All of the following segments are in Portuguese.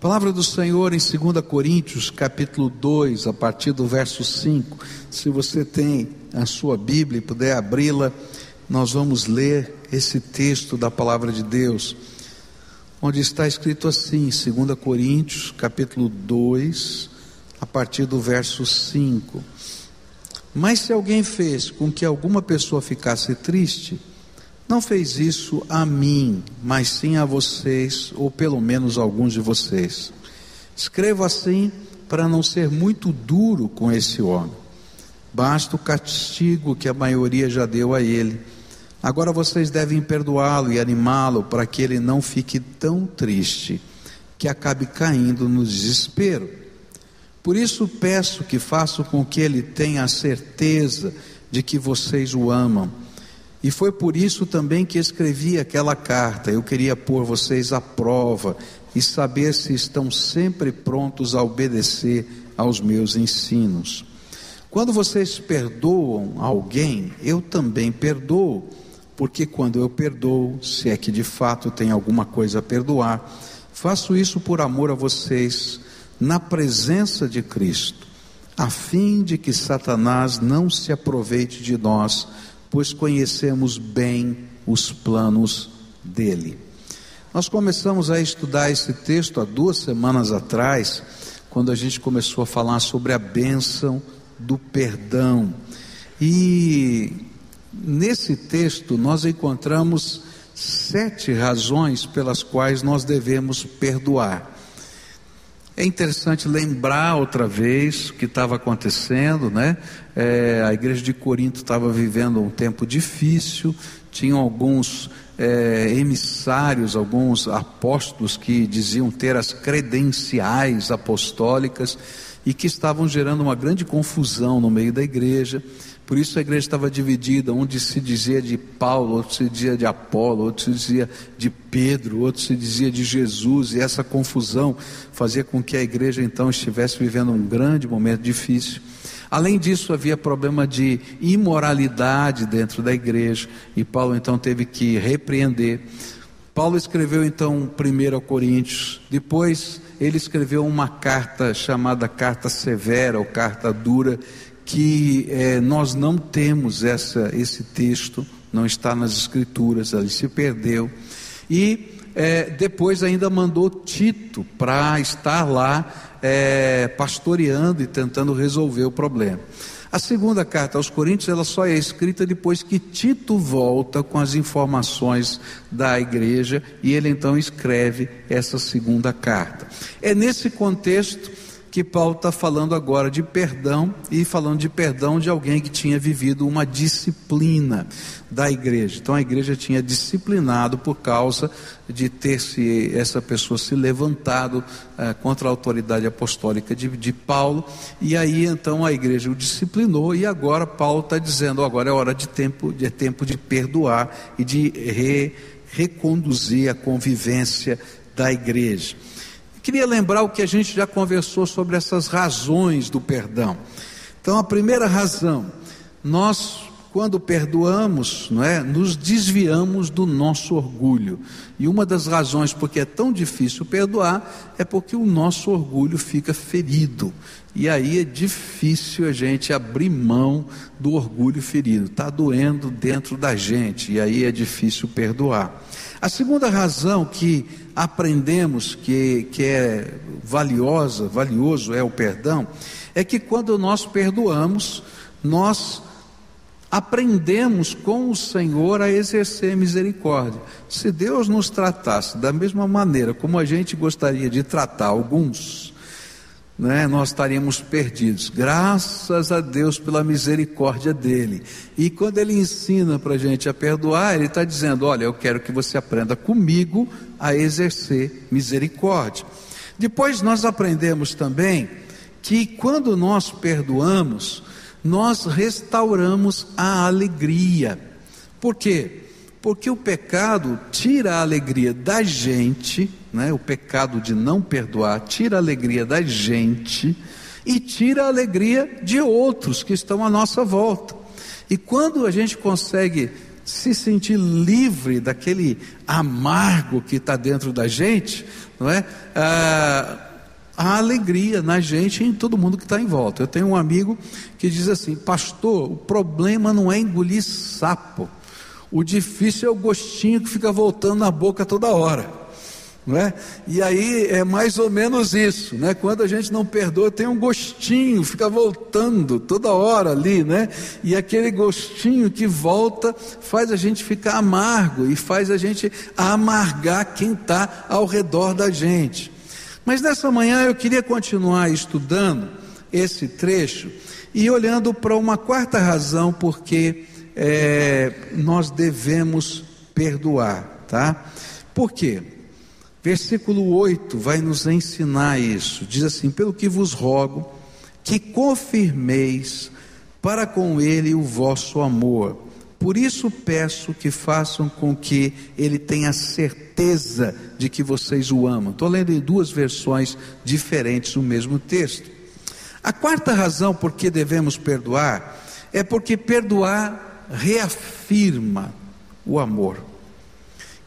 Palavra do Senhor em 2 Coríntios, capítulo 2, a partir do verso 5. Se você tem a sua Bíblia e puder abri-la, nós vamos ler esse texto da palavra de Deus, onde está escrito assim, 2 Coríntios, capítulo 2, a partir do verso 5. Mas se alguém fez com que alguma pessoa ficasse triste, não fez isso a mim, mas sim a vocês, ou pelo menos alguns de vocês. Escrevo assim para não ser muito duro com esse homem. Basta o castigo que a maioria já deu a ele. Agora vocês devem perdoá-lo e animá-lo para que ele não fique tão triste, que acabe caindo no desespero. Por isso peço que façam com que ele tenha a certeza de que vocês o amam e foi por isso também que escrevi aquela carta. Eu queria pôr vocês à prova e saber se estão sempre prontos a obedecer aos meus ensinos. Quando vocês perdoam alguém, eu também perdoo, porque quando eu perdoo, se é que de fato tem alguma coisa a perdoar, faço isso por amor a vocês, na presença de Cristo, a fim de que Satanás não se aproveite de nós pois conhecemos bem os planos dele. Nós começamos a estudar esse texto há duas semanas atrás, quando a gente começou a falar sobre a bênção do perdão. E nesse texto nós encontramos sete razões pelas quais nós devemos perdoar. É interessante lembrar outra vez o que estava acontecendo, né? É, a igreja de Corinto estava vivendo um tempo difícil, tinham alguns é, emissários, alguns apóstolos que diziam ter as credenciais apostólicas e que estavam gerando uma grande confusão no meio da igreja. Por isso a igreja estava dividida, onde se dizia de Paulo, outro se dizia de Apolo, outro se dizia de Pedro, outro se dizia de Jesus, e essa confusão fazia com que a igreja então estivesse vivendo um grande momento difícil. Além disso, havia problema de imoralidade dentro da igreja, e Paulo então teve que repreender. Paulo escreveu então 1 Coríntios, depois ele escreveu uma carta chamada carta severa ou carta dura, que é, nós não temos essa, esse texto, não está nas escrituras, ele se perdeu. E é, depois ainda mandou Tito para estar lá é, pastoreando e tentando resolver o problema. A segunda carta aos Coríntios ela só é escrita depois que Tito volta com as informações da igreja e ele então escreve essa segunda carta. É nesse contexto que Paulo está falando agora de perdão e falando de perdão de alguém que tinha vivido uma disciplina da igreja. Então a igreja tinha disciplinado por causa de ter se essa pessoa se levantado eh, contra a autoridade apostólica de, de, Paulo e aí então a igreja o disciplinou e agora Paulo está dizendo agora é hora de tempo é tempo de perdoar e de re, reconduzir a convivência da igreja. Queria lembrar o que a gente já conversou sobre essas razões do perdão. Então, a primeira razão, nós quando perdoamos, não é, nos desviamos do nosso orgulho. E uma das razões porque é tão difícil perdoar é porque o nosso orgulho fica ferido. E aí é difícil a gente abrir mão do orgulho ferido. Está doendo dentro da gente e aí é difícil perdoar. A segunda razão que aprendemos que, que é valiosa, valioso é o perdão, é que quando nós perdoamos, nós aprendemos com o Senhor a exercer misericórdia. Se Deus nos tratasse da mesma maneira como a gente gostaria de tratar alguns, né, nós estaríamos perdidos. Graças a Deus pela misericórdia dele. E quando ele ensina para a gente a perdoar, ele está dizendo: Olha, eu quero que você aprenda comigo a exercer misericórdia. Depois nós aprendemos também que quando nós perdoamos, nós restauramos a alegria. Por quê? Porque o pecado tira a alegria da gente né? o pecado de não perdoar, tira a alegria da gente e tira a alegria de outros que estão à nossa volta. E quando a gente consegue se sentir livre daquele amargo que está dentro da gente, não é? Ah, uma alegria na gente e em todo mundo que está em volta. Eu tenho um amigo que diz assim: Pastor, o problema não é engolir sapo, o difícil é o gostinho que fica voltando na boca toda hora. É? E aí é mais ou menos isso, né? Quando a gente não perdoa, tem um gostinho, fica voltando toda hora ali, né? E aquele gostinho que volta faz a gente ficar amargo e faz a gente amargar quem está ao redor da gente. Mas nessa manhã eu queria continuar estudando esse trecho e olhando para uma quarta razão porque é, nós devemos perdoar, tá? Por quê? Versículo 8 vai nos ensinar isso. Diz assim: Pelo que vos rogo, que confirmeis para com ele o vosso amor. Por isso peço que façam com que ele tenha certeza de que vocês o amam. Estou lendo em duas versões diferentes o mesmo texto. A quarta razão por que devemos perdoar é porque perdoar reafirma o amor.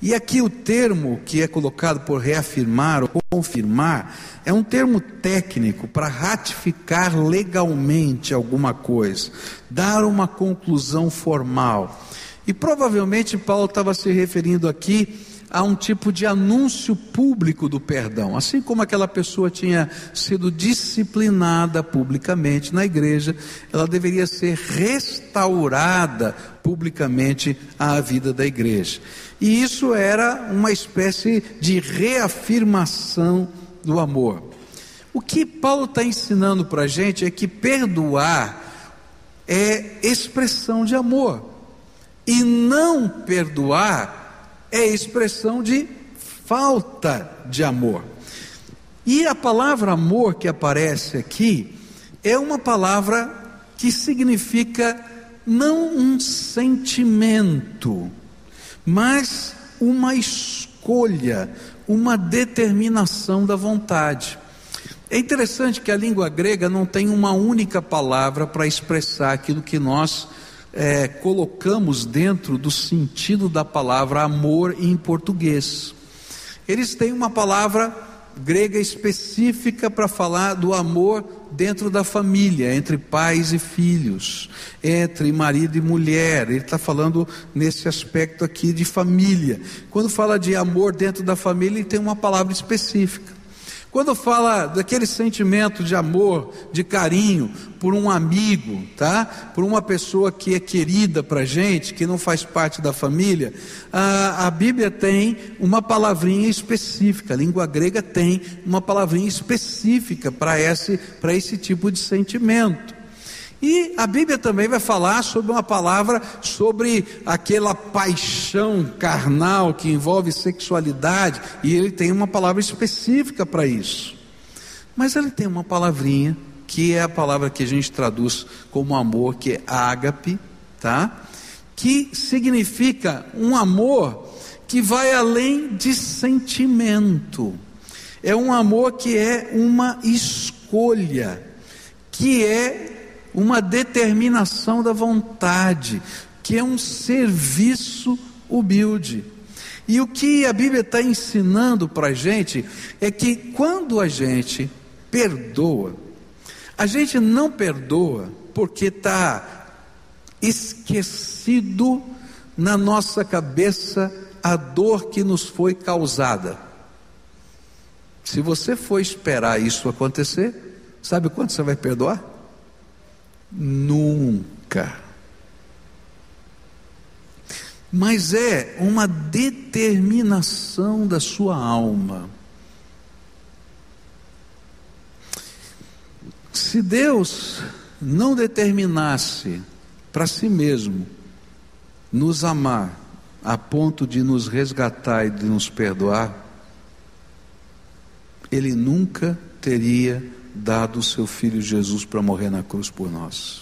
E aqui o termo que é colocado por reafirmar ou confirmar é um termo técnico para ratificar legalmente alguma coisa, dar uma conclusão formal. E provavelmente Paulo estava se referindo aqui a um tipo de anúncio público do perdão. Assim como aquela pessoa tinha sido disciplinada publicamente na igreja, ela deveria ser restaurada publicamente à vida da igreja. E isso era uma espécie de reafirmação do amor. O que Paulo está ensinando para a gente é que perdoar é expressão de amor, e não perdoar é expressão de falta de amor. E a palavra amor que aparece aqui é uma palavra que significa não um sentimento, mas uma escolha, uma determinação da vontade. É interessante que a língua grega não tem uma única palavra para expressar aquilo que nós é, colocamos dentro do sentido da palavra amor em português. Eles têm uma palavra grega específica para falar do amor dentro da família, entre pais e filhos, entre marido e mulher. Ele está falando nesse aspecto aqui de família. Quando fala de amor dentro da família, ele tem uma palavra específica. Quando fala daquele sentimento de amor, de carinho por um amigo, tá? Por uma pessoa que é querida para gente, que não faz parte da família, a, a Bíblia tem uma palavrinha específica, a língua grega tem uma palavrinha específica para esse, para esse tipo de sentimento. E a Bíblia também vai falar sobre uma palavra sobre aquela paixão carnal que envolve sexualidade, e ele tem uma palavra específica para isso. Mas ele tem uma palavrinha que é a palavra que a gente traduz como amor, que é ágape, tá? Que significa um amor que vai além de sentimento. É um amor que é uma escolha, que é uma determinação da vontade, que é um serviço humilde. E o que a Bíblia está ensinando para a gente é que quando a gente perdoa, a gente não perdoa porque está esquecido na nossa cabeça a dor que nos foi causada. Se você for esperar isso acontecer, sabe quanto você vai perdoar? Nunca. Mas é uma determinação da sua alma. Se Deus não determinasse para si mesmo nos amar a ponto de nos resgatar e de nos perdoar, Ele nunca teria dado o seu filho Jesus para morrer na cruz por nós.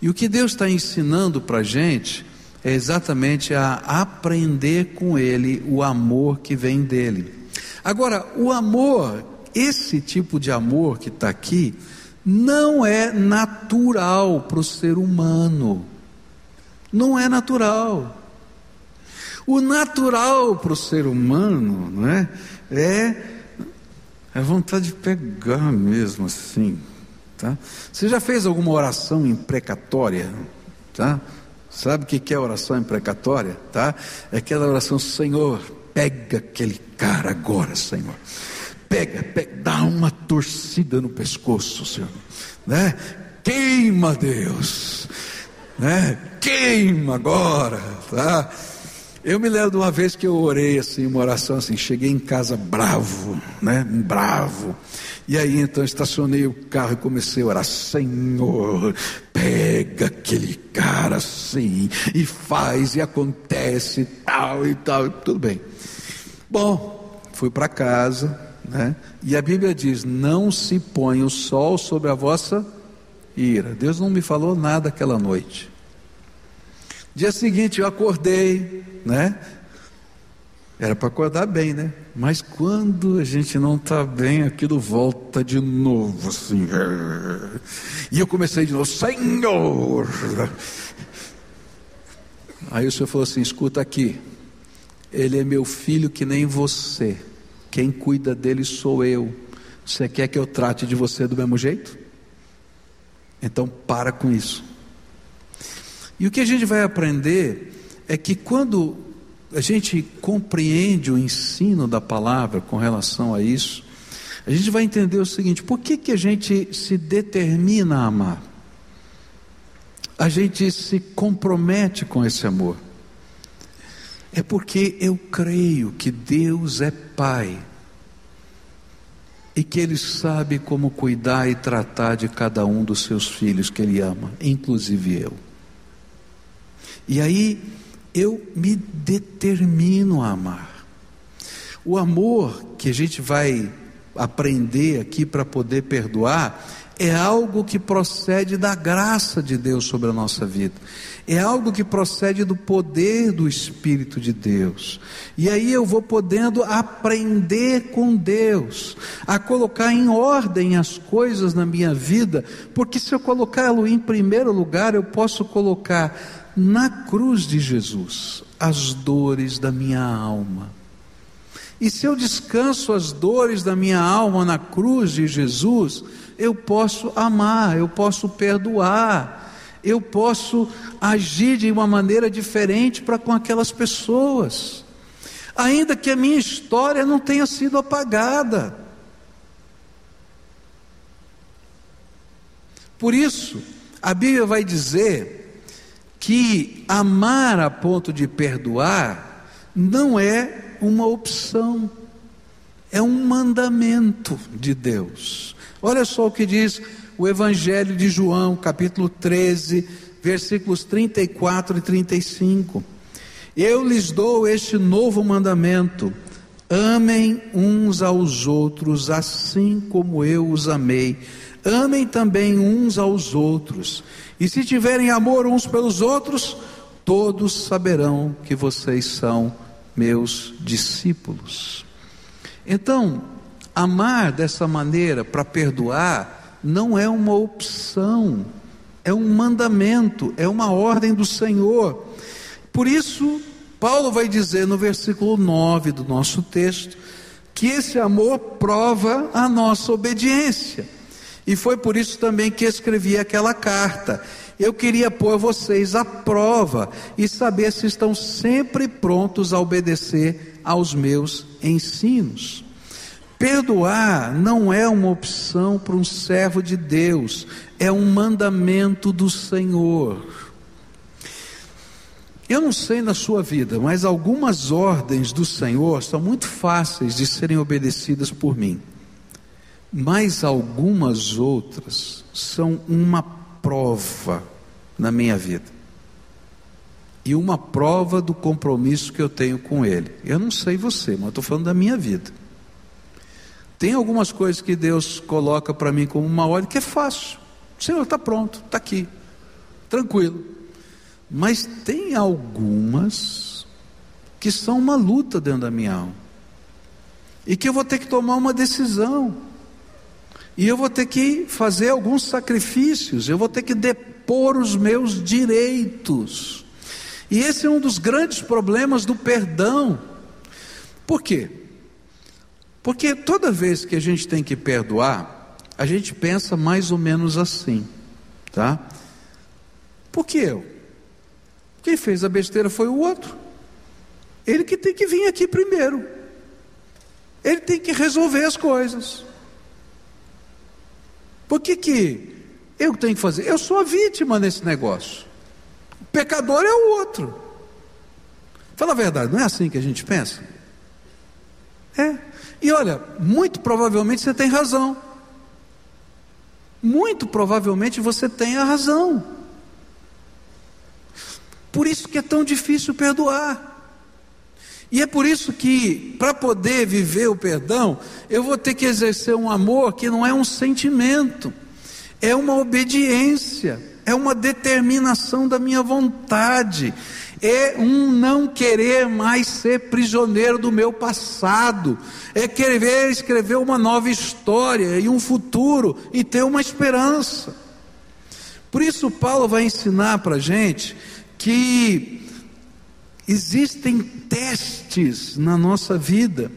E o que Deus está ensinando para a gente é exatamente a aprender com Ele o amor que vem dele. Agora, o amor, esse tipo de amor que está aqui, não é natural para o ser humano. Não é natural. O natural para o ser humano não é, é É vontade de pegar mesmo assim, tá? Você já fez alguma oração imprecatória, tá? Sabe o que é oração imprecatória, tá? É aquela oração, Senhor, pega aquele cara agora, Senhor. Pega, pega, dá uma torcida no pescoço, Senhor, né? Queima, Deus, né? Queima agora, tá? Eu me lembro de uma vez que eu orei assim, uma oração assim, cheguei em casa bravo, né? Bravo. E aí então estacionei o carro e comecei a orar, Senhor, pega aquele cara assim, e faz, e acontece, e tal e tal, tudo bem. Bom, fui para casa, né? E a Bíblia diz: não se põe o sol sobre a vossa ira. Deus não me falou nada aquela noite. Dia seguinte eu acordei, né? Era para acordar bem, né? Mas quando a gente não está bem, aquilo volta de novo, assim. E eu comecei de novo, Senhor! Aí o Senhor falou assim: escuta aqui, ele é meu filho que nem você, quem cuida dele sou eu. Você quer que eu trate de você do mesmo jeito? Então para com isso. E o que a gente vai aprender é que quando a gente compreende o ensino da palavra com relação a isso, a gente vai entender o seguinte: por que, que a gente se determina a amar? A gente se compromete com esse amor. É porque eu creio que Deus é Pai e que Ele sabe como cuidar e tratar de cada um dos seus filhos que Ele ama, inclusive eu. E aí eu me determino a amar. O amor que a gente vai aprender aqui para poder perdoar é algo que procede da graça de Deus sobre a nossa vida. É algo que procede do poder do Espírito de Deus. E aí eu vou podendo aprender com Deus, a colocar em ordem as coisas na minha vida, porque se eu colocá-lo em primeiro lugar, eu posso colocar na cruz de Jesus as dores da minha alma. E se eu descanso as dores da minha alma na cruz de Jesus, eu posso amar, eu posso perdoar, eu posso agir de uma maneira diferente para com aquelas pessoas, ainda que a minha história não tenha sido apagada. Por isso, a Bíblia vai dizer que amar a ponto de perdoar não é uma opção, é um mandamento de Deus. Olha só o que diz o Evangelho de João, capítulo 13, versículos 34 e 35. Eu lhes dou este novo mandamento: amem uns aos outros, assim como eu os amei. Amem também uns aos outros. E se tiverem amor uns pelos outros, todos saberão que vocês são meus discípulos. Então, amar dessa maneira para perdoar não é uma opção, é um mandamento, é uma ordem do Senhor. Por isso, Paulo vai dizer no versículo 9 do nosso texto que esse amor prova a nossa obediência. E foi por isso também que escrevi aquela carta. Eu queria pôr vocês à prova e saber se estão sempre prontos a obedecer aos meus ensinos. Perdoar não é uma opção para um servo de Deus, é um mandamento do Senhor. Eu não sei na sua vida, mas algumas ordens do Senhor são muito fáceis de serem obedecidas por mim mas algumas outras são uma prova na minha vida. E uma prova do compromisso que eu tenho com Ele. Eu não sei você, mas estou falando da minha vida. Tem algumas coisas que Deus coloca para mim como uma ordem que é fácil. O Senhor está pronto, está aqui, tranquilo. Mas tem algumas que são uma luta dentro da minha alma. E que eu vou ter que tomar uma decisão. E eu vou ter que fazer alguns sacrifícios, eu vou ter que depor os meus direitos. E esse é um dos grandes problemas do perdão. Por quê? Porque toda vez que a gente tem que perdoar, a gente pensa mais ou menos assim, tá? Por que eu? Quem fez a besteira foi o outro. Ele que tem que vir aqui primeiro. Ele tem que resolver as coisas. Por que que eu tenho que fazer? Eu sou a vítima nesse negócio. O pecador é o outro. Fala a verdade, não é assim que a gente pensa? É. E olha, muito provavelmente você tem razão. Muito provavelmente você tem a razão. Por isso que é tão difícil perdoar. E é por isso que, para poder viver o perdão, eu vou ter que exercer um amor que não é um sentimento, é uma obediência, é uma determinação da minha vontade, é um não querer mais ser prisioneiro do meu passado, é querer escrever uma nova história e um futuro e ter uma esperança. Por isso, Paulo vai ensinar para a gente que existem testes na nossa vida.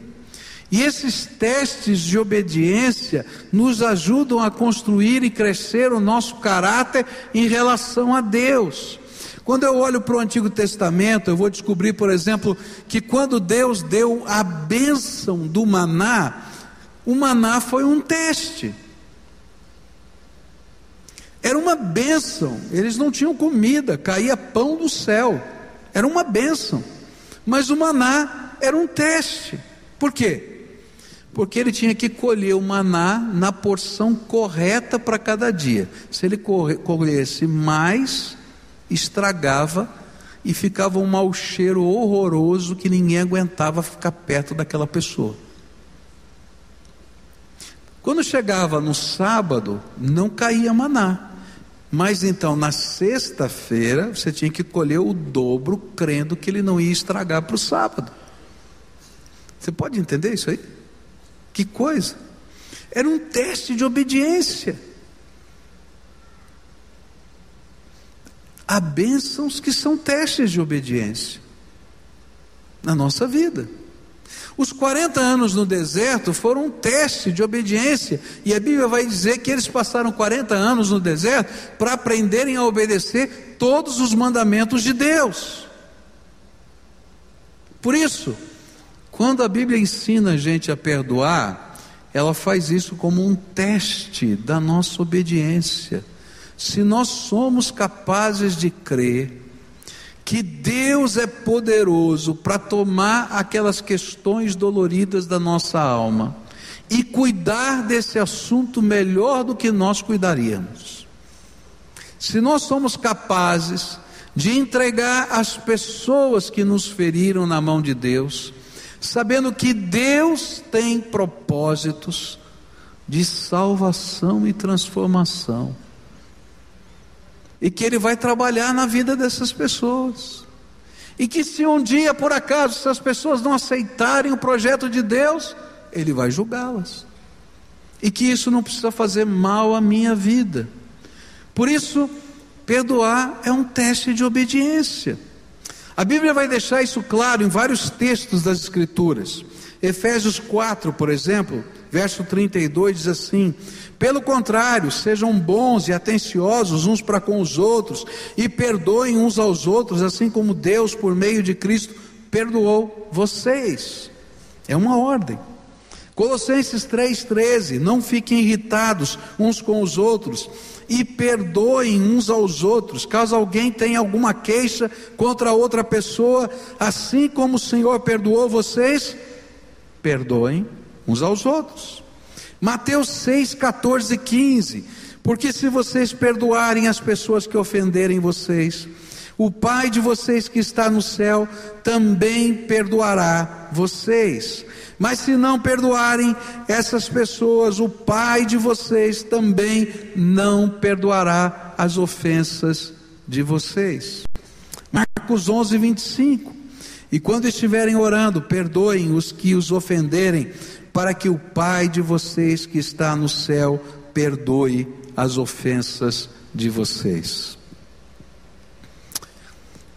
E esses testes de obediência nos ajudam a construir e crescer o nosso caráter em relação a Deus. Quando eu olho para o Antigo Testamento, eu vou descobrir, por exemplo, que quando Deus deu a bênção do maná, o maná foi um teste. Era uma bênção, eles não tinham comida, caía pão do céu, era uma bênção. Mas o maná era um teste. Por quê? Porque ele tinha que colher o maná na porção correta para cada dia. Se ele colhesse mais, estragava e ficava um mau cheiro horroroso que ninguém aguentava ficar perto daquela pessoa. Quando chegava no sábado, não caía maná. Mas então, na sexta-feira, você tinha que colher o dobro, crendo que ele não ia estragar para o sábado. Você pode entender isso aí? Que coisa! Era um teste de obediência. Há bênçãos que são testes de obediência na nossa vida. Os 40 anos no deserto foram um teste de obediência, e a Bíblia vai dizer que eles passaram 40 anos no deserto para aprenderem a obedecer todos os mandamentos de Deus. Por isso, quando a Bíblia ensina a gente a perdoar, ela faz isso como um teste da nossa obediência. Se nós somos capazes de crer que Deus é poderoso para tomar aquelas questões doloridas da nossa alma e cuidar desse assunto melhor do que nós cuidaríamos. Se nós somos capazes de entregar as pessoas que nos feriram na mão de Deus, sabendo que Deus tem propósitos de salvação e transformação e que Ele vai trabalhar na vida dessas pessoas. E que se um dia, por acaso, essas pessoas não aceitarem o projeto de Deus, Ele vai julgá-las. E que isso não precisa fazer mal à minha vida. Por isso, perdoar é um teste de obediência. A Bíblia vai deixar isso claro em vários textos das Escrituras. Efésios 4, por exemplo, verso 32 diz assim: pelo contrário, sejam bons e atenciosos uns para com os outros e perdoem uns aos outros, assim como Deus, por meio de Cristo, perdoou vocês. É uma ordem. Colossenses 3,13: Não fiquem irritados uns com os outros e perdoem uns aos outros, caso alguém tenha alguma queixa contra outra pessoa, assim como o Senhor perdoou vocês, perdoem uns aos outros. Mateus 6, 14 e 15. Porque se vocês perdoarem as pessoas que ofenderem vocês, o Pai de vocês que está no céu também perdoará vocês. Mas se não perdoarem essas pessoas, o Pai de vocês também não perdoará as ofensas de vocês. Marcos 11, 25. E quando estiverem orando, perdoem os que os ofenderem para que o Pai de vocês que está no céu perdoe as ofensas de vocês.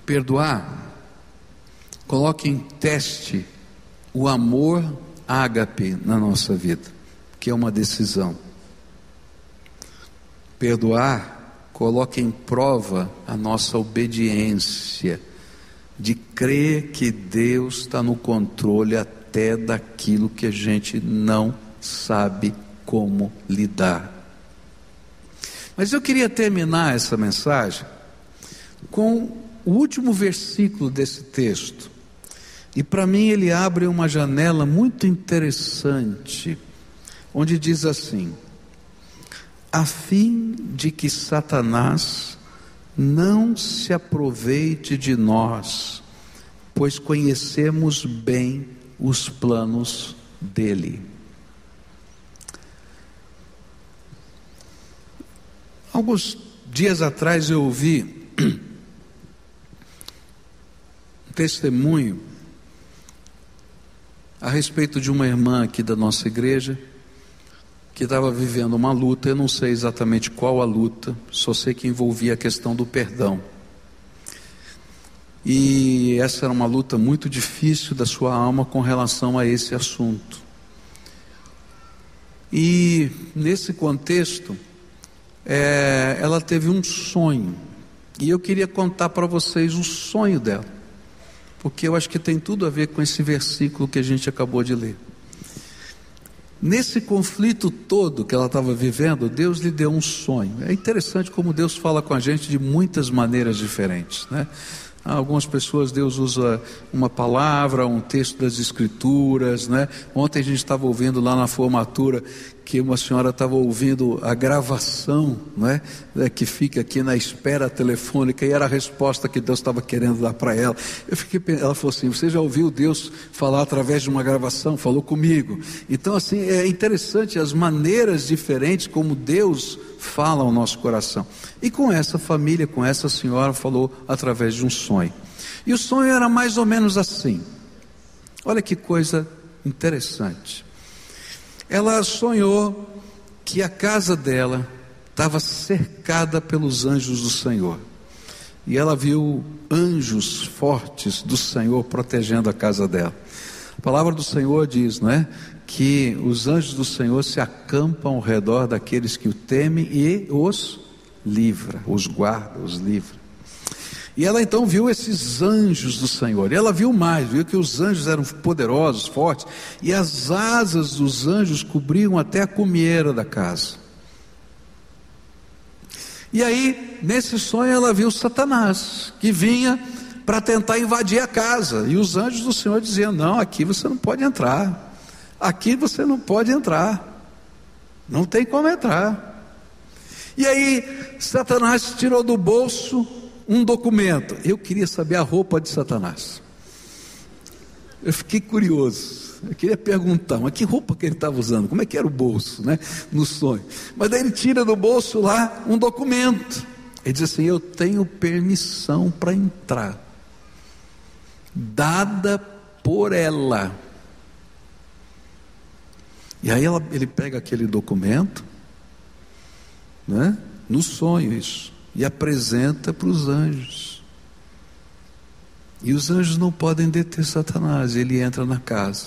Perdoar, coloque em teste o amor, ágape na nossa vida, que é uma decisão. Perdoar coloca em prova a nossa obediência, de crer que Deus está no controle até daquilo que a gente não sabe como lidar. Mas eu queria terminar essa mensagem com o último versículo desse texto. E para mim ele abre uma janela muito interessante, onde diz assim: a fim de que Satanás não se aproveite de nós, pois conhecemos bem os planos dele. Alguns dias atrás eu ouvi um testemunho a respeito de uma irmã aqui da nossa igreja que estava vivendo uma luta, eu não sei exatamente qual a luta, só sei que envolvia a questão do perdão. E essa era uma luta muito difícil da sua alma com relação a esse assunto. E nesse contexto, é, ela teve um sonho. E eu queria contar para vocês o sonho dela, porque eu acho que tem tudo a ver com esse versículo que a gente acabou de ler. Nesse conflito todo que ela estava vivendo, Deus lhe deu um sonho. É interessante como Deus fala com a gente de muitas maneiras diferentes, né? Algumas pessoas Deus usa uma palavra, um texto das escrituras, né? Ontem a gente estava ouvindo lá na formatura que uma senhora estava ouvindo a gravação, né, que fica aqui na espera telefônica e era a resposta que Deus estava querendo dar para ela. Eu fiquei, ela falou assim: você já ouviu Deus falar através de uma gravação? Falou comigo. Então assim é interessante as maneiras diferentes como Deus fala ao nosso coração. E com essa família, com essa senhora, falou através de um sonho. E o sonho era mais ou menos assim. Olha que coisa interessante ela sonhou que a casa dela estava cercada pelos anjos do Senhor. E ela viu anjos fortes do Senhor protegendo a casa dela. A palavra do Senhor diz, não é? Que os anjos do Senhor se acampam ao redor daqueles que o temem e os livra, os guarda, os livra. E ela então viu esses anjos do Senhor. E ela viu mais, viu que os anjos eram poderosos, fortes, e as asas dos anjos cobriam até a cumieira da casa. E aí, nesse sonho, ela viu Satanás, que vinha para tentar invadir a casa. E os anjos do Senhor diziam: Não, aqui você não pode entrar. Aqui você não pode entrar. Não tem como entrar. E aí, Satanás tirou do bolso um documento. Eu queria saber a roupa de Satanás. Eu fiquei curioso. Eu queria perguntar, mas que roupa que ele estava usando? Como é que era o bolso, né? No sonho. Mas daí ele tira do bolso lá um documento. Ele diz assim: Eu tenho permissão para entrar, dada por ela. E aí ela, ele pega aquele documento, né? No sonho isso e apresenta para os anjos. E os anjos não podem deter Satanás, ele entra na casa.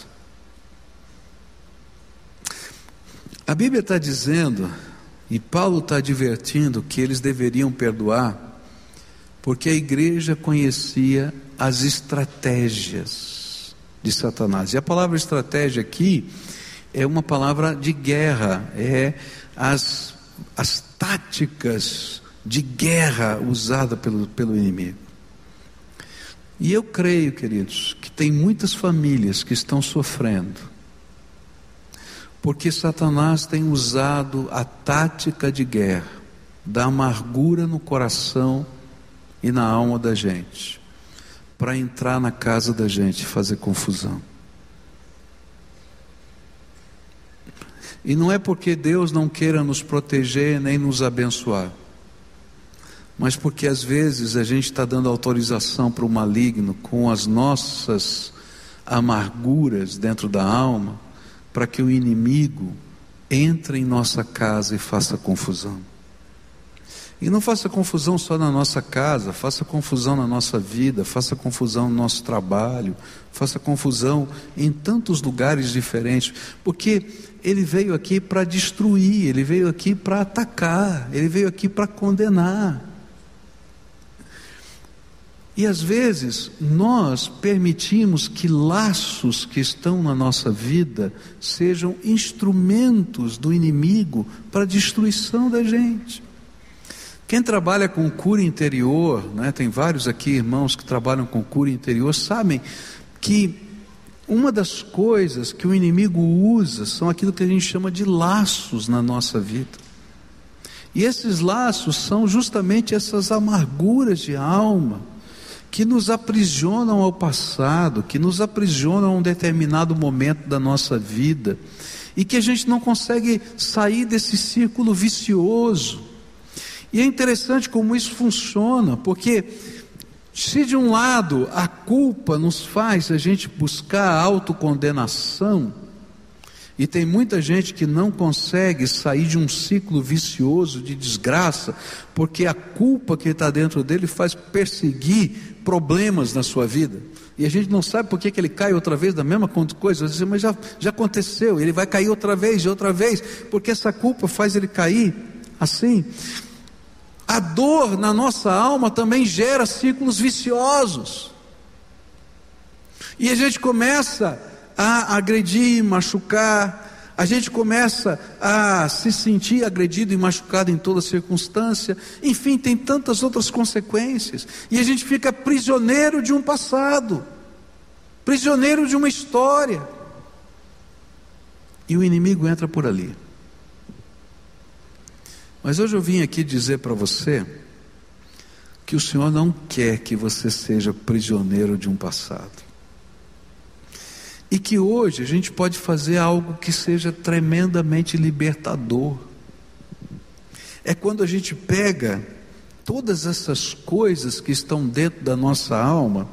A Bíblia está dizendo, e Paulo está advertindo, que eles deveriam perdoar, porque a igreja conhecia as estratégias de Satanás. E a palavra estratégia aqui é uma palavra de guerra, é as, as táticas de guerra usada pelo, pelo inimigo. E eu creio, queridos, que tem muitas famílias que estão sofrendo, porque Satanás tem usado a tática de guerra, da amargura no coração e na alma da gente, para entrar na casa da gente e fazer confusão. E não é porque Deus não queira nos proteger nem nos abençoar mas porque às vezes a gente está dando autorização para o maligno com as nossas amarguras dentro da alma, para que o inimigo entre em nossa casa e faça confusão. E não faça confusão só na nossa casa, faça confusão na nossa vida, faça confusão no nosso trabalho, faça confusão em tantos lugares diferentes, porque ele veio aqui para destruir, ele veio aqui para atacar, ele veio aqui para condenar. E às vezes nós permitimos que laços que estão na nossa vida sejam instrumentos do inimigo para a destruição da gente. Quem trabalha com cura interior, né, tem vários aqui irmãos que trabalham com cura interior, sabem que uma das coisas que o inimigo usa são aquilo que a gente chama de laços na nossa vida. E esses laços são justamente essas amarguras de alma que nos aprisionam ao passado, que nos aprisionam a um determinado momento da nossa vida, e que a gente não consegue sair desse círculo vicioso. E é interessante como isso funciona, porque se de um lado a culpa nos faz a gente buscar a autocondenação, e tem muita gente que não consegue sair de um ciclo vicioso de desgraça, porque a culpa que está dentro dele faz perseguir problemas na sua vida. E a gente não sabe por que, que ele cai outra vez da mesma coisa. Dizer, mas já, já aconteceu, ele vai cair outra vez e outra vez, porque essa culpa faz ele cair assim. A dor na nossa alma também gera ciclos viciosos. E a gente começa a agredir, machucar, a gente começa a se sentir agredido e machucado em toda circunstância, enfim, tem tantas outras consequências, e a gente fica prisioneiro de um passado, prisioneiro de uma história, e o inimigo entra por ali. Mas hoje eu vim aqui dizer para você que o Senhor não quer que você seja prisioneiro de um passado. E que hoje a gente pode fazer algo que seja tremendamente libertador. É quando a gente pega todas essas coisas que estão dentro da nossa alma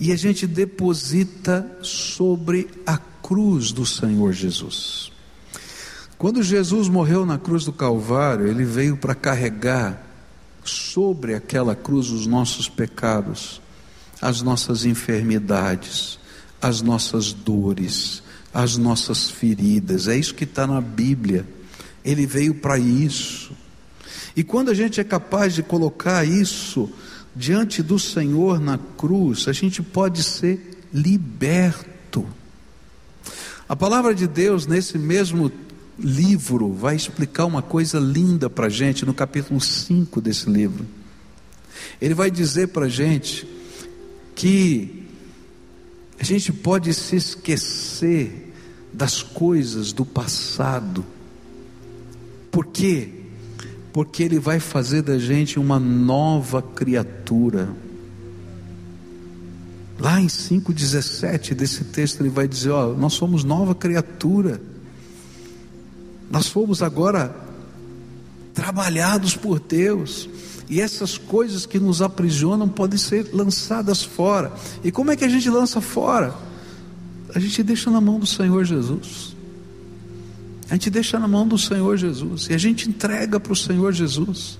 e a gente deposita sobre a cruz do Senhor Jesus. Quando Jesus morreu na cruz do Calvário, ele veio para carregar sobre aquela cruz os nossos pecados, as nossas enfermidades, as nossas dores, as nossas feridas. É isso que está na Bíblia. Ele veio para isso. E quando a gente é capaz de colocar isso diante do Senhor na cruz, a gente pode ser liberto. A palavra de Deus, nesse mesmo livro, vai explicar uma coisa linda para a gente, no capítulo 5 desse livro. Ele vai dizer para a gente que a gente pode se esquecer das coisas do passado. Por quê? Porque Ele vai fazer da gente uma nova criatura. Lá em 5,17 desse texto, ele vai dizer: Ó, nós somos nova criatura. Nós fomos agora trabalhados por Deus. E essas coisas que nos aprisionam podem ser lançadas fora. E como é que a gente lança fora? A gente deixa na mão do Senhor Jesus. A gente deixa na mão do Senhor Jesus. E a gente entrega para o Senhor Jesus.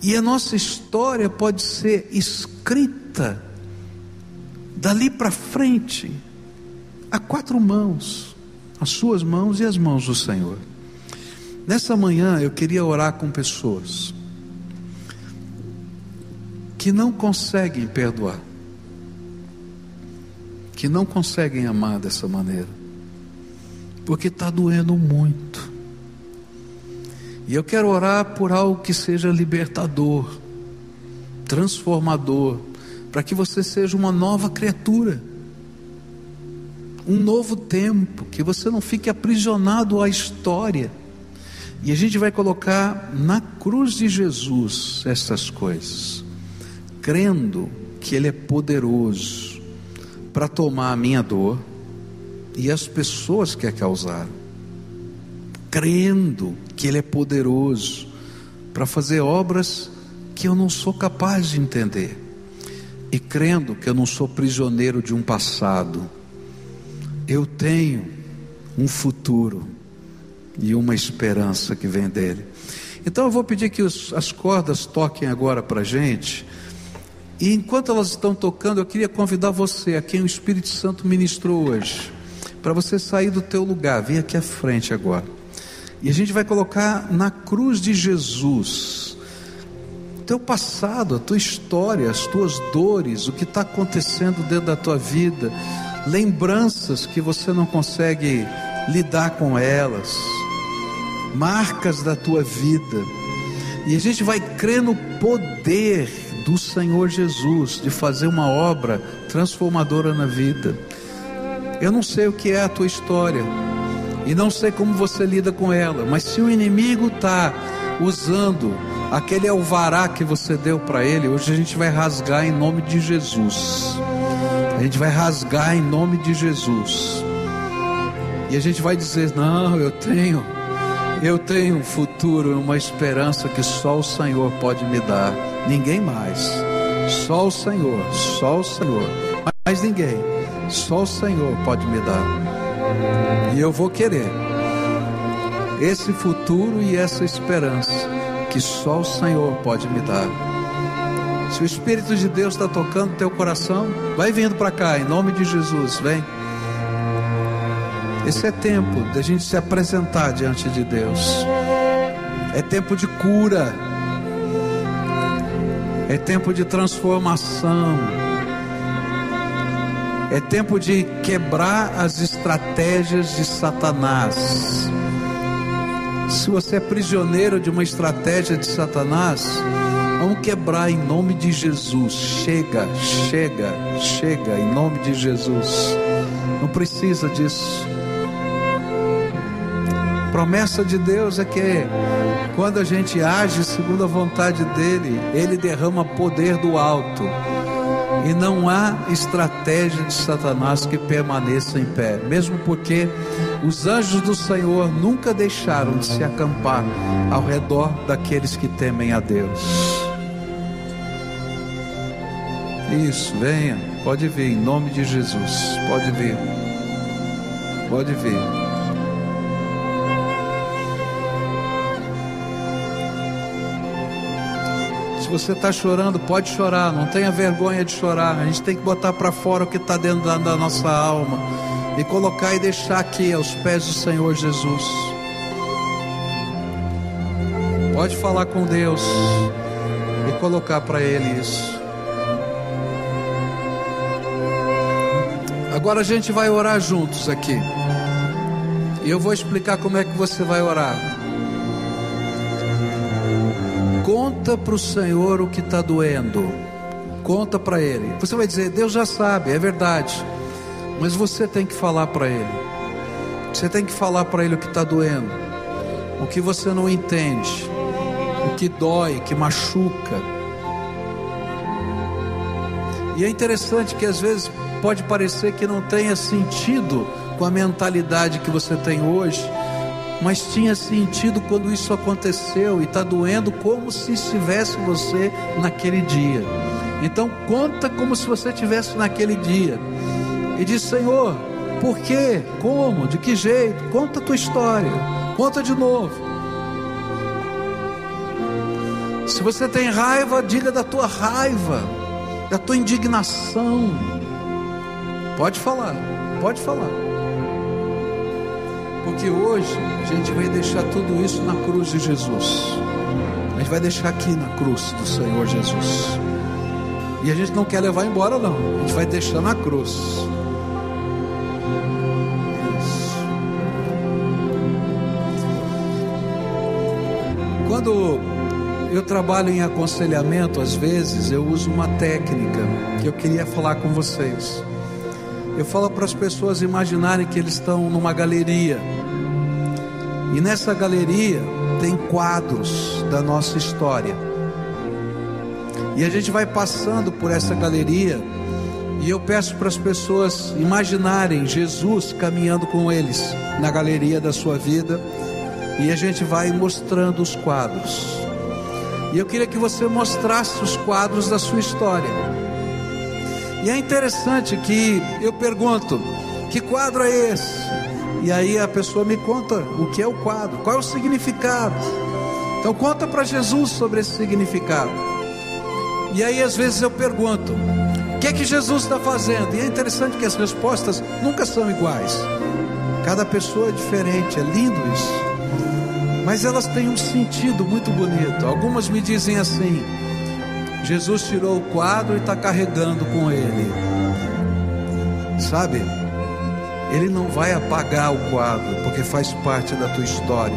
E a nossa história pode ser escrita dali para frente, a quatro mãos, as suas mãos e as mãos do Senhor. Nessa manhã eu queria orar com pessoas que não conseguem perdoar, que não conseguem amar dessa maneira, porque está doendo muito. E eu quero orar por algo que seja libertador, transformador, para que você seja uma nova criatura, um novo tempo, que você não fique aprisionado à história. E a gente vai colocar na cruz de Jesus essas coisas crendo que Ele é poderoso para tomar a minha dor e as pessoas que a causaram, crendo que Ele é poderoso para fazer obras que eu não sou capaz de entender, e crendo que eu não sou prisioneiro de um passado, eu tenho um futuro e uma esperança que vem dele. Então eu vou pedir que os, as cordas toquem agora para a gente. E enquanto elas estão tocando, eu queria convidar você, a quem o Espírito Santo ministrou hoje, para você sair do teu lugar, vem aqui à frente agora. E a gente vai colocar na cruz de Jesus teu passado, a tua história, as tuas dores, o que está acontecendo dentro da tua vida, lembranças que você não consegue lidar com elas, marcas da tua vida. E a gente vai crer no poder do Senhor Jesus de fazer uma obra transformadora na vida. Eu não sei o que é a tua história e não sei como você lida com ela, mas se o inimigo está usando aquele alvará que você deu para ele, hoje a gente vai rasgar em nome de Jesus. A gente vai rasgar em nome de Jesus. E a gente vai dizer: Não, eu tenho, eu tenho um futuro, uma esperança que só o Senhor pode me dar ninguém mais. Só o Senhor, só o Senhor, mais ninguém. Só o Senhor pode me dar. E eu vou querer esse futuro e essa esperança que só o Senhor pode me dar. Se o Espírito de Deus está tocando teu coração, vai vindo para cá, em nome de Jesus, vem. Esse é tempo da gente se apresentar diante de Deus. É tempo de cura é tempo de transformação, é tempo de quebrar as estratégias de Satanás. Se você é prisioneiro de uma estratégia de Satanás, vamos quebrar em nome de Jesus. Chega, chega, chega em nome de Jesus. Não precisa disso. Promessa de Deus é que quando a gente age segundo a vontade dele, ele derrama poder do alto. E não há estratégia de Satanás que permaneça em pé, mesmo porque os anjos do Senhor nunca deixaram de se acampar ao redor daqueles que temem a Deus. Isso, venha, pode vir, em nome de Jesus, pode vir, pode vir. Você está chorando, pode chorar, não tenha vergonha de chorar. A gente tem que botar para fora o que está dentro da, da nossa alma e colocar e deixar aqui aos pés do Senhor Jesus. Pode falar com Deus e colocar para Ele isso. Agora a gente vai orar juntos aqui. E eu vou explicar como é que você vai orar. Conta para o Senhor o que está doendo. Conta para Ele. Você vai dizer, Deus já sabe, é verdade. Mas você tem que falar para Ele. Você tem que falar para Ele o que está doendo, o que você não entende, o que dói, que machuca. E é interessante que às vezes pode parecer que não tenha sentido com a mentalidade que você tem hoje mas tinha sentido quando isso aconteceu e está doendo como se estivesse você naquele dia. Então conta como se você estivesse naquele dia e diz: Senhor, por quê? Como? De que jeito? Conta a tua história. Conta de novo. Se você tem raiva, diga da tua raiva, da tua indignação. Pode falar, pode falar. Porque hoje a gente vai deixar tudo isso na cruz de Jesus. A gente vai deixar aqui na cruz do Senhor Jesus. E a gente não quer levar embora, não. A gente vai deixar na cruz. Isso. Quando eu trabalho em aconselhamento, às vezes eu uso uma técnica que eu queria falar com vocês. Eu falo para as pessoas imaginarem que eles estão numa galeria. E nessa galeria tem quadros da nossa história. E a gente vai passando por essa galeria e eu peço para as pessoas imaginarem Jesus caminhando com eles na galeria da sua vida e a gente vai mostrando os quadros. E eu queria que você mostrasse os quadros da sua história. E é interessante que eu pergunto: que quadro é esse? E aí a pessoa me conta o que é o quadro, qual é o significado. Então conta para Jesus sobre esse significado. E aí às vezes eu pergunto: o que é que Jesus está fazendo? E é interessante que as respostas nunca são iguais. Cada pessoa é diferente, é lindo isso. Mas elas têm um sentido muito bonito. Algumas me dizem assim: Jesus tirou o quadro e está carregando com ele. Sabe? Ele não vai apagar o quadro, porque faz parte da tua história.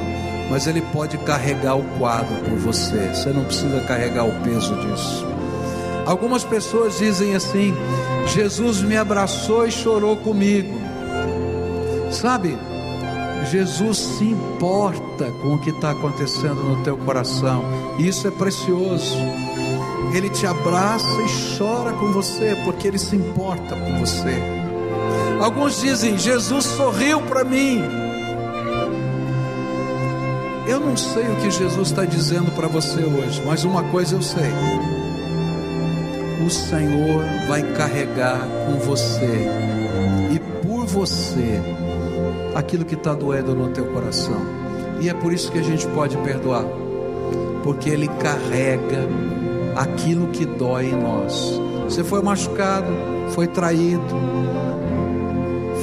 Mas ele pode carregar o quadro por você. Você não precisa carregar o peso disso. Algumas pessoas dizem assim: Jesus me abraçou e chorou comigo. Sabe? Jesus se importa com o que está acontecendo no teu coração. Isso é precioso. Ele te abraça e chora com você, porque ele se importa com você. Alguns dizem: Jesus sorriu para mim. Eu não sei o que Jesus está dizendo para você hoje, mas uma coisa eu sei: o Senhor vai carregar com você e por você aquilo que está doendo no teu coração. E é por isso que a gente pode perdoar, porque Ele carrega aquilo que dói em nós. Você foi machucado, foi traído,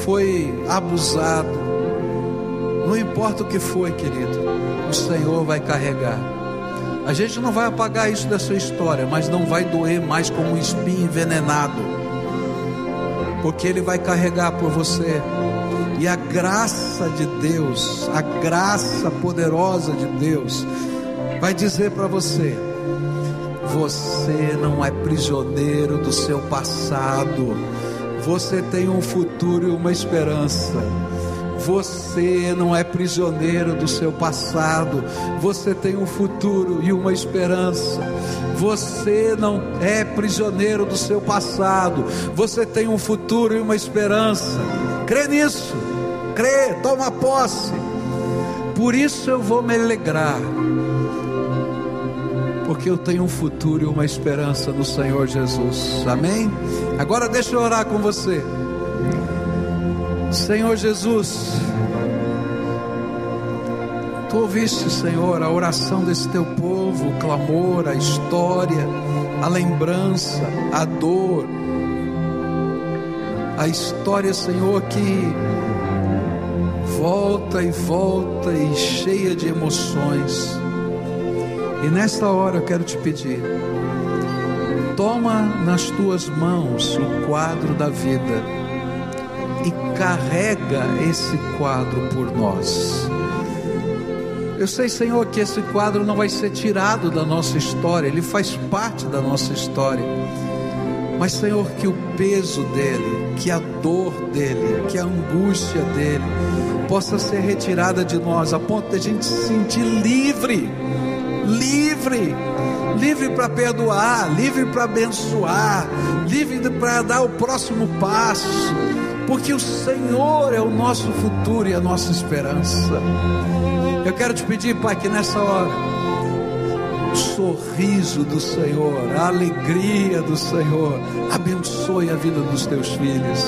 foi abusado, não importa o que foi, querido, o Senhor vai carregar. A gente não vai apagar isso da sua história, mas não vai doer mais como um espinho envenenado, porque Ele vai carregar por você. E a graça de Deus, a graça poderosa de Deus, vai dizer para você: você não é prisioneiro do seu passado, você tem um futuro e uma esperança. Você não é prisioneiro do seu passado, você tem um futuro e uma esperança. Você não é prisioneiro do seu passado, você tem um futuro e uma esperança. Crê nisso, crê, toma posse. Por isso eu vou me alegrar, porque eu tenho um futuro e uma esperança no Senhor Jesus. Amém? Agora deixa eu orar com você. Senhor Jesus, tu ouviste, Senhor, a oração desse teu povo, o clamor, a história, a lembrança, a dor, a história, Senhor, que volta e volta e cheia de emoções. E nesta hora eu quero te pedir, toma nas tuas mãos o quadro da vida e carrega esse quadro por nós. Eu sei, Senhor, que esse quadro não vai ser tirado da nossa história, ele faz parte da nossa história. Mas, Senhor, que o peso dele, que a dor dele, que a angústia dele possa ser retirada de nós, a ponto de a gente se sentir livre, livre, livre para perdoar, livre para abençoar, livre para dar o próximo passo porque o Senhor é o nosso futuro e a nossa esperança. Eu quero te pedir, Pai, que nessa hora, o sorriso do Senhor, a alegria do Senhor, abençoe a vida dos teus filhos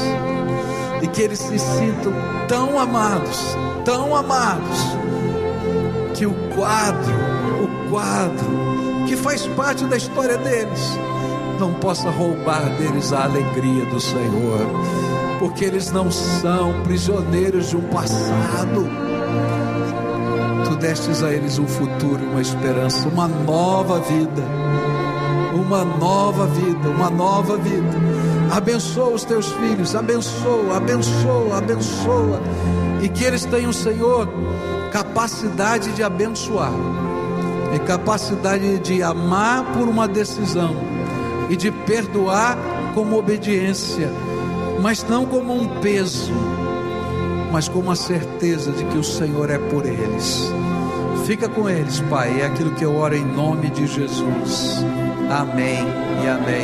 e que eles se sintam tão amados, tão amados, que o quadro, quadro que faz parte da história deles, não possa roubar deles a alegria do Senhor porque eles não são prisioneiros de um passado. Tu destes a eles um futuro, uma esperança, uma nova vida, uma nova vida, uma nova vida. Abençoa os teus filhos, abençoa, abençoa, abençoa, e que eles tenham, Senhor, capacidade de abençoar, e capacidade de amar por uma decisão, e de perdoar como obediência mas não como um peso, mas como a certeza de que o Senhor é por eles. Fica com eles, Pai, é aquilo que eu oro em nome de Jesus. Amém e amém.